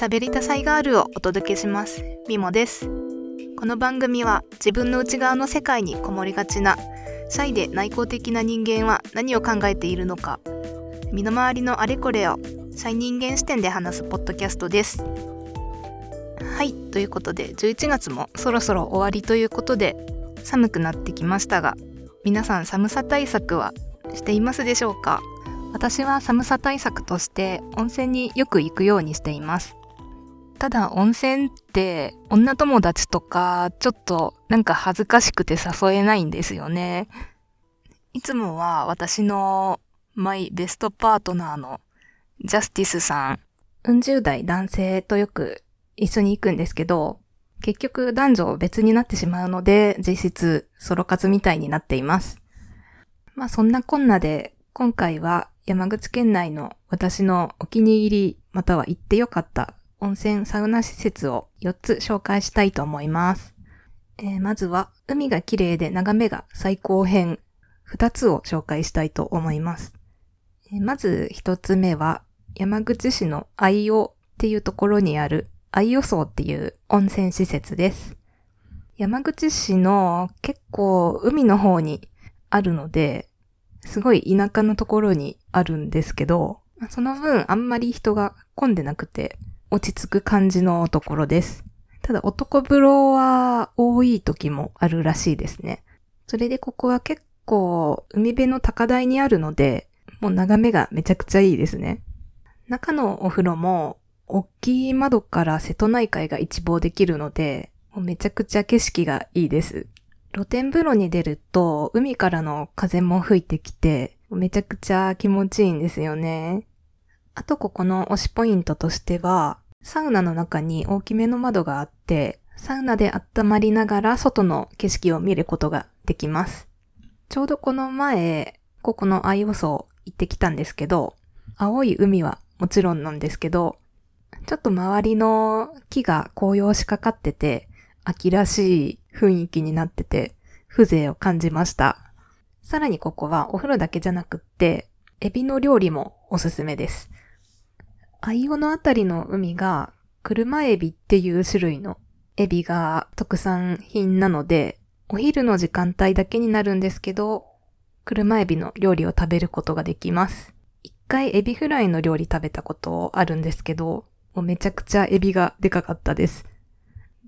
喋りたさいガールをお届けします。みもです。この番組は自分の内側の世界にこもりがちなシャイで内向的な人間は何を考えているのか身の回りのあれこれをシャイ人間視点で話すポッドキャストです。はい、ということで11月もそろそろ終わりということで寒くなってきましたが皆さん寒さ対策はしていますでしょうか？私は寒さ対策として温泉によく行くようにしています。ただ温泉って女友達とかちょっとなんか恥ずかしくて誘えないんですよね。いつもは私のマイベストパートナーのジャスティスさん、うん十代男性とよく一緒に行くんですけど、結局男女別になってしまうので実質ソロ活みたいになっています。まあそんなこんなで今回は山口県内の私のお気に入りまたは行ってよかった温泉サウナ施設を4つ紹介したいと思います。えーまずは海が綺麗で眺めが最高編2つを紹介したいと思います。えーまず1つ目は山口市の愛尾っていうところにある愛尾荘っていう温泉施設です。山口市の結構海の方にあるので、すごい田舎のところにあるんですけど、その分あんまり人が混んでなくて落ち着く感じのところです。ただ男風呂は多い時もあるらしいですね。それでここは結構海辺の高台にあるので、もう眺めがめちゃくちゃいいですね。中のお風呂も大きい窓から瀬戸内海が一望できるので、もうめちゃくちゃ景色がいいです。露天風呂に出ると海からの風も吹いてきて、めちゃくちゃ気持ちいいんですよね。あとここの推しポイントとしては、サウナの中に大きめの窓があって、サウナで温まりながら外の景色を見ることができます。ちょうどこの前、ここの愛予想行ってきたんですけど、青い海はもちろんなんですけど、ちょっと周りの木が紅葉しかかってて、秋らしい雰囲気になってて、風情を感じました。さらにここはお風呂だけじゃなくって、エビの料理もおすすめです。愛尾のあたりの海が車エビっていう種類のエビが特産品なので、お昼の時間帯だけになるんですけど、車エビの料理を食べることができます。一回エビフライの料理食べたことあるんですけど、もうめちゃくちゃエビがでかかったです。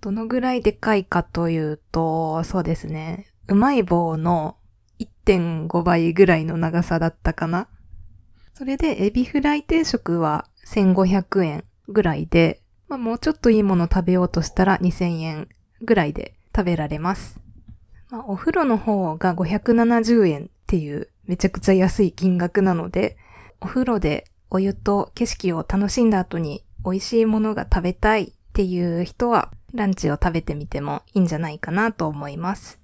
どのぐらいでかいかというと、そうですね。うまい棒の1.5倍ぐらいの長さだったかな。それでエビフライ定食は1500円ぐらいで、まあ、もうちょっといいもの食べようとしたら2000円ぐらいで食べられます。まあ、お風呂の方が570円っていうめちゃくちゃ安い金額なので、お風呂でお湯と景色を楽しんだ後に美味しいものが食べたいっていう人はランチを食べてみてもいいんじゃないかなと思います。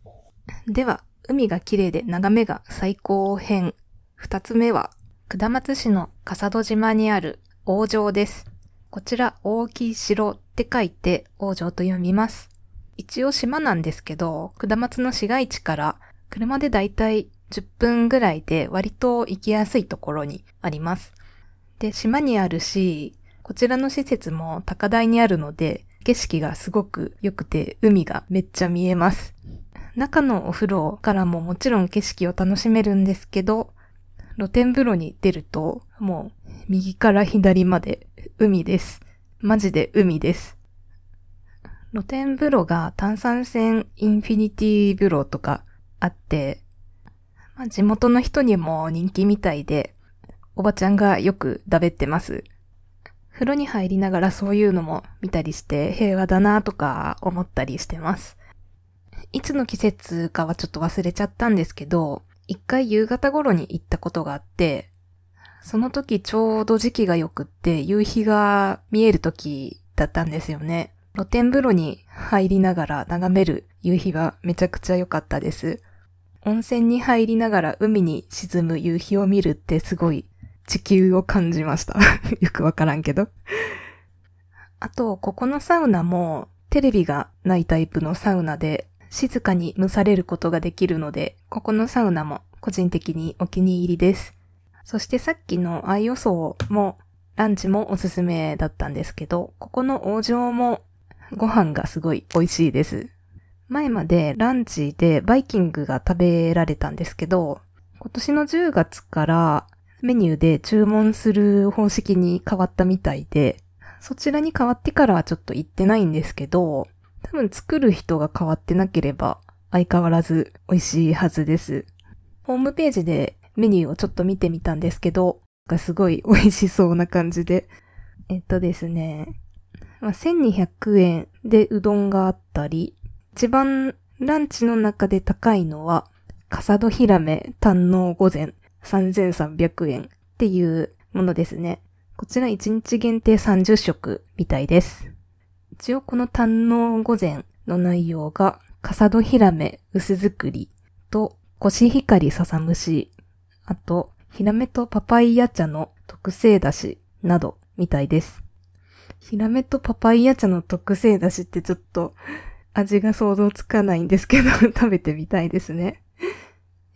では、海が綺麗で眺めが最高編。二つ目は、下松市の笠戸島にある王城です。こちら、大きい城って書いて王城と読みます。一応島なんですけど、下松の市街地から車でだいたい10分ぐらいで割と行きやすいところにあります。で、島にあるし、こちらの施設も高台にあるので、景色がすごく良くて海がめっちゃ見えます。中のお風呂からももちろん景色を楽しめるんですけど、露天風呂に出るともう右から左まで海です。マジで海です。露天風呂が炭酸泉インフィニティ風呂とかあって、まあ、地元の人にも人気みたいで、おばちゃんがよくだべってます。風呂に入りながらそういうのも見たりして平和だなとか思ったりしてます。いつの季節かはちょっと忘れちゃったんですけど、一回夕方頃に行ったことがあって、その時ちょうど時期が良くって夕日が見える時だったんですよね。露天風呂に入りながら眺める夕日はめちゃくちゃ良かったです。温泉に入りながら海に沈む夕日を見るってすごい地球を感じました。よくわからんけど。あと、ここのサウナもテレビがないタイプのサウナで静かに蒸されることができるので、ここのサウナも個人的にお気に入りです。そしてさっきの愛予想もランチもおすすめだったんですけど、ここの王城もご飯がすごい美味しいです。前までランチでバイキングが食べられたんですけど、今年の10月からメニューで注文する方式に変わったみたいで、そちらに変わってからはちょっと行ってないんですけど、多分作る人が変わってなければ相変わらず美味しいはずです。ホームページでメニューをちょっと見てみたんですけど、すごい美味しそうな感じで。えっとですね、まあ、1200円でうどんがあったり、一番ランチの中で高いのは、カサドヒラメ堪能御膳3300円っていうものですね。こちら1日限定30食みたいです。一応この堪能御膳の内容が、カサドヒラメ薄作りとコシヒカリ笹蒸し、あと、ヒラメとパパイヤ茶の特製だしなどみたいです。ヒラメとパパイヤ茶の特製だしってちょっと味が想像つかないんですけど 食べてみたいですね。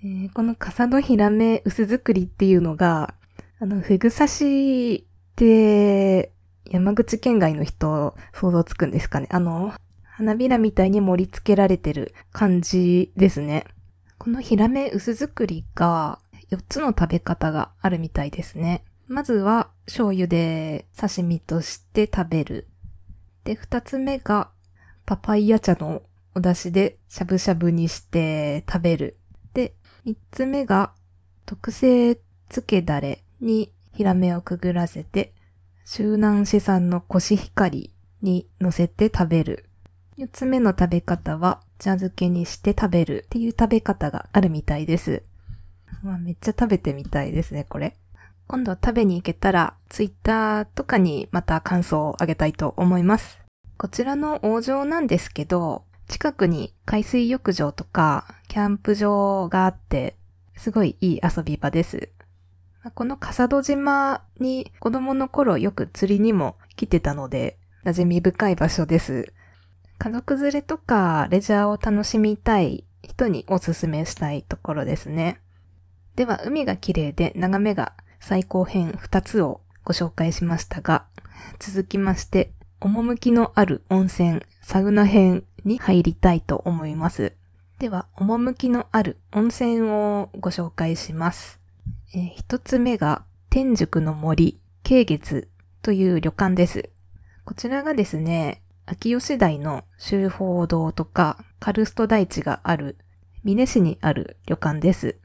えー、このカサドヒラメ薄作りっていうのが、あの、フグ刺しって山口県外の人想像つくんですかね。あの、花びらみたいに盛り付けられてる感じですね。このヒラメ薄作りが4つの食べ方があるみたいですね。まずは醤油で刺身として食べる。で、2つ目がパパイヤ茶のお出汁でしゃぶしゃぶにして食べる。で、3つ目が特製漬けだれにヒラメをくぐらせて、周南市産のコシヒカリに乗せて食べる。4つ目の食べ方は、茶漬けにして食べるっていう食べ方があるみたいです。まあ、めっちゃ食べてみたいですね、これ。今度食べに行けたら、ツイッターとかにまた感想をあげたいと思います。こちらの王城なんですけど、近くに海水浴場とかキャンプ場があって、すごいいい遊び場です。この笠戸島に子供の頃よく釣りにも来てたので、馴染み深い場所です。家族連れとかレジャーを楽しみたい人におすすめしたいところですね。では、海が綺麗で眺めが最高編2つをご紹介しましたが、続きまして、趣のある温泉、サウナ編に入りたいと思います。では、趣のある温泉をご紹介します。えー、一つ目が、天竺の森、慶月という旅館です。こちらがですね、秋吉台の修法堂とかカルスト大地がある、峰市にある旅館です。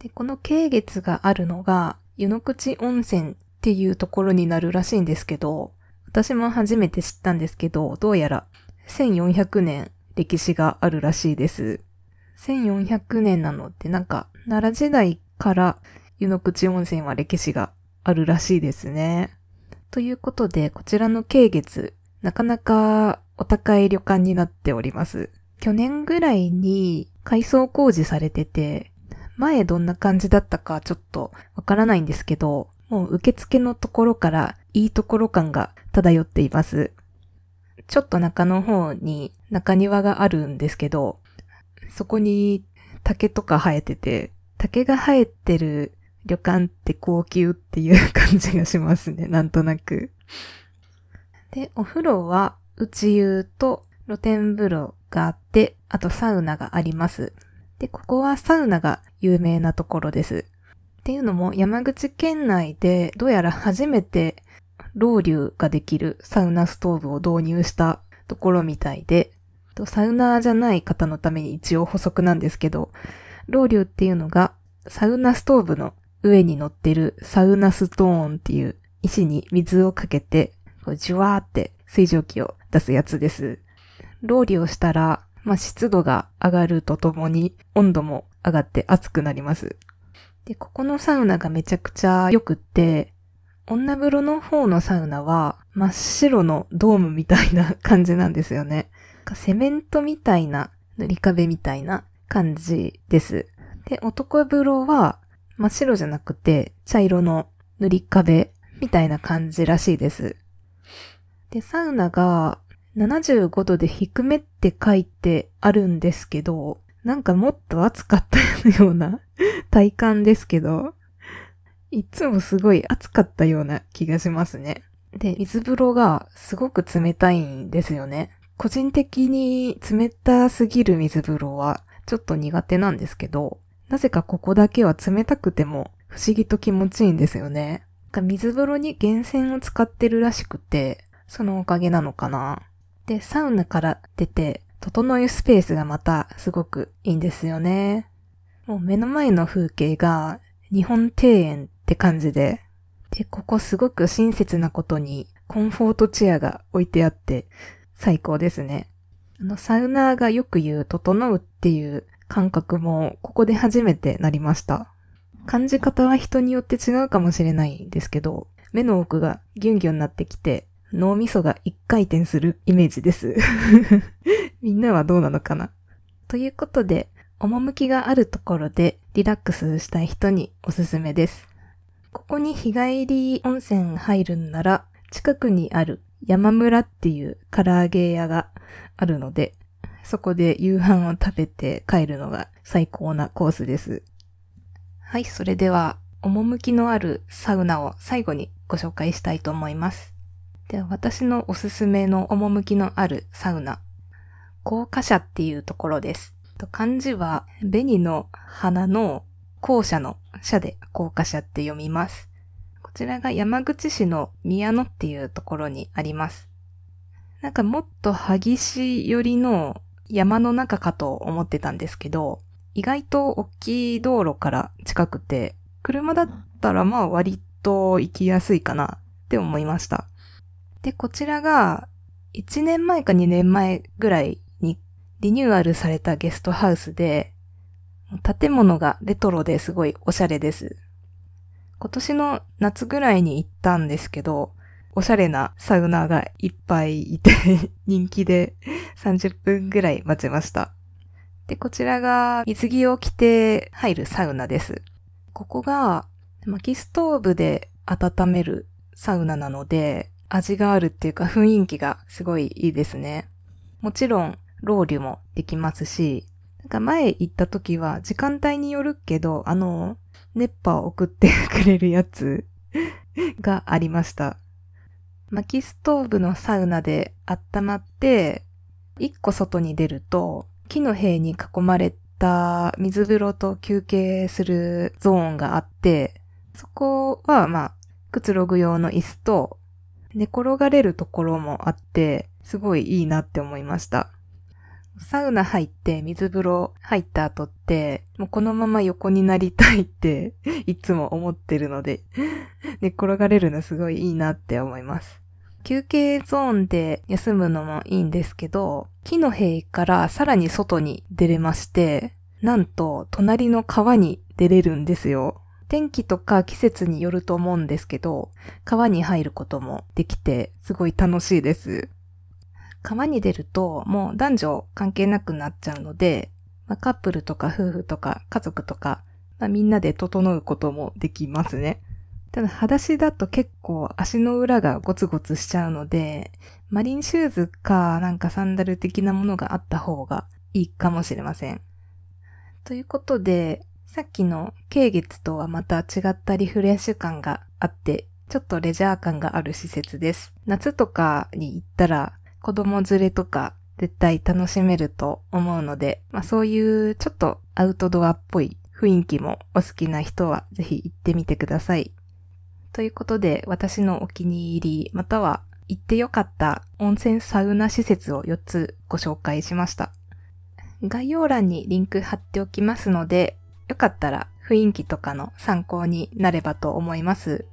で、この慶月があるのが、湯の口温泉っていうところになるらしいんですけど、私も初めて知ったんですけど、どうやら1400年歴史があるらしいです。1400年なのってなんか、奈良時代から湯の口温泉は歴史があるらしいですね。ということで、こちらの慶月、なかなかお高い旅館になっております。去年ぐらいに改装工事されてて、前どんな感じだったかちょっとわからないんですけど、もう受付のところからいいところ感が漂っています。ちょっと中の方に中庭があるんですけど、そこに竹とか生えてて、竹が生えてる旅館って高級っていう感じがしますね、なんとなく。で、お風呂は内湯と露天風呂があって、あとサウナがあります。で、ここはサウナが有名なところです。っていうのも山口県内でどうやら初めてロウリュができるサウナストーブを導入したところみたいで、サウナーじゃない方のために一応補足なんですけど、ロウリュっていうのがサウナストーブの上に乗ってるサウナストーンっていう石に水をかけて、ジュワーって水蒸気を出すやつです。ロウリをしたらまあ、湿度が上がるとともに温度も上がって暑くなります。で、ここのサウナがめちゃくちゃ良くって、女風呂の方のサウナは真っ白のドームみたいな感じなんですよね。セメントみたいな塗り壁みたいな感じです。で、男風呂は真っ白じゃなくて茶色の塗り壁みたいな感じらしいです。で、サウナが75度で低めって書いてあるんですけど、なんかもっと暑かったような 体感ですけど、いつもすごい暑かったような気がしますね。で、水風呂がすごく冷たいんですよね。個人的に冷たすぎる水風呂はちょっと苦手なんですけど、なぜかここだけは冷たくても不思議と気持ちいいんですよね。水風呂に源泉を使ってるらしくて、そのおかげなのかな。で、サウナから出て、整えスペースがまたすごくいいんですよね。もう目の前の風景が日本庭園って感じで、で、ここすごく親切なことにコンフォートチェアが置いてあって最高ですね。あの、サウナーがよく言う整うっていう感覚もここで初めてなりました。感じ方は人によって違うかもしれないんですけど、目の奥がギュンギュンになってきて、脳みそが一回転するイメージです。みんなはどうなのかな？ということで、趣があるところでリラックスしたい人におすすめです。ここに日帰り温泉入るんなら、近くにある山村っていう唐揚げ屋があるので、そこで夕飯を食べて帰るのが最高なコースです。はい、それでは、趣のあるサウナを最後にご紹介したいと思います。では、私のおすすめの趣のあるサウナ、高架社っていうところです。漢字は、紅の花の校舎の社で高架社って読みます。こちらが山口市の宮野っていうところにあります。なんかもっと激し寄りの山の中かと思ってたんですけど、意外と大きい道路から近くて、車だったらまあ割と行きやすいかなって思いました。で、こちらが1年前か2年前ぐらいにリニューアルされたゲストハウスで、建物がレトロですごいおしゃれです。今年の夏ぐらいに行ったんですけど、おしゃれなサウナがいっぱいいて 人気で30分ぐらい待ちました。で、こちらが水着を着て入るサウナです。ここが薪ストーブで温めるサウナなので、味があるっていうか雰囲気がすごいいいですね。もちろん、ロウリュもできますし、なんか前行った時は時間帯によるけど、あの、熱波を送ってくれるやつがありました。薪ストーブのサウナで温まって、一個外に出ると、木の塀に囲まれた水風呂と休憩するゾーンがあって、そこはまあ、くつろぐ用の椅子と寝転がれるところもあって、すごいいいなって思いました。サウナ入って水風呂入った後って、もうこのまま横になりたいって いつも思ってるので 寝転がれるのすごいいいなって思います。休憩ゾーンで休むのもいいんですけど、木の塀からさらに外に出れまして、なんと隣の川に出れるんですよ。天気とか季節によると思うんですけど、川に入ることもできて、すごい楽しいです。川に出ると、もう男女関係なくなっちゃうので、まあ、カップルとか夫婦とか家族とか、まあ、みんなで整うこともできますね。ただ、裸足だと結構足の裏がゴツゴツしちゃうので、マリンシューズかなんかサンダル的なものがあった方がいいかもしれません。ということで、さっきの軽月とはまた違ったリフレッシュ感があって、ちょっとレジャー感がある施設です。夏とかに行ったら子供連れとか絶対楽しめると思うので、まあそういうちょっとアウトドアっぽい雰囲気もお好きな人はぜひ行ってみてください。ということで、私のお気に入り、または行ってよかった温泉サウナ施設を4つご紹介しました。概要欄にリンク貼っておきますので、よかったら雰囲気とかの参考になればと思います。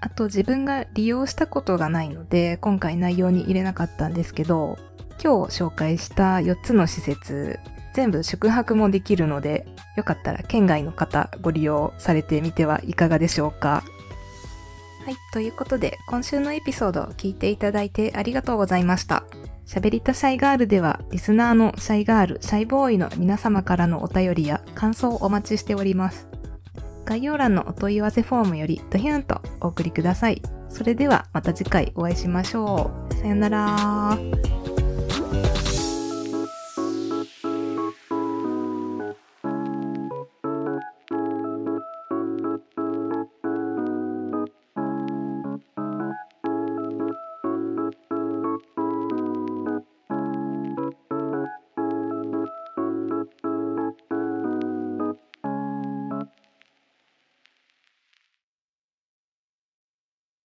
あと自分が利用したことがないので、今回内容に入れなかったんですけど、今日紹介した4つの施設、全部宿泊もできるので、よかったら県外の方ご利用されてみてはいかがでしょうか。はい。ということで、今週のエピソードを聞いていただいてありがとうございました。喋りたシャイガールでは、リスナーのシャイガール、シャイボーイの皆様からのお便りや感想をお待ちしております。概要欄のお問い合わせフォームよりドヒュンとお送りください。それではまた次回お会いしましょう。さよなら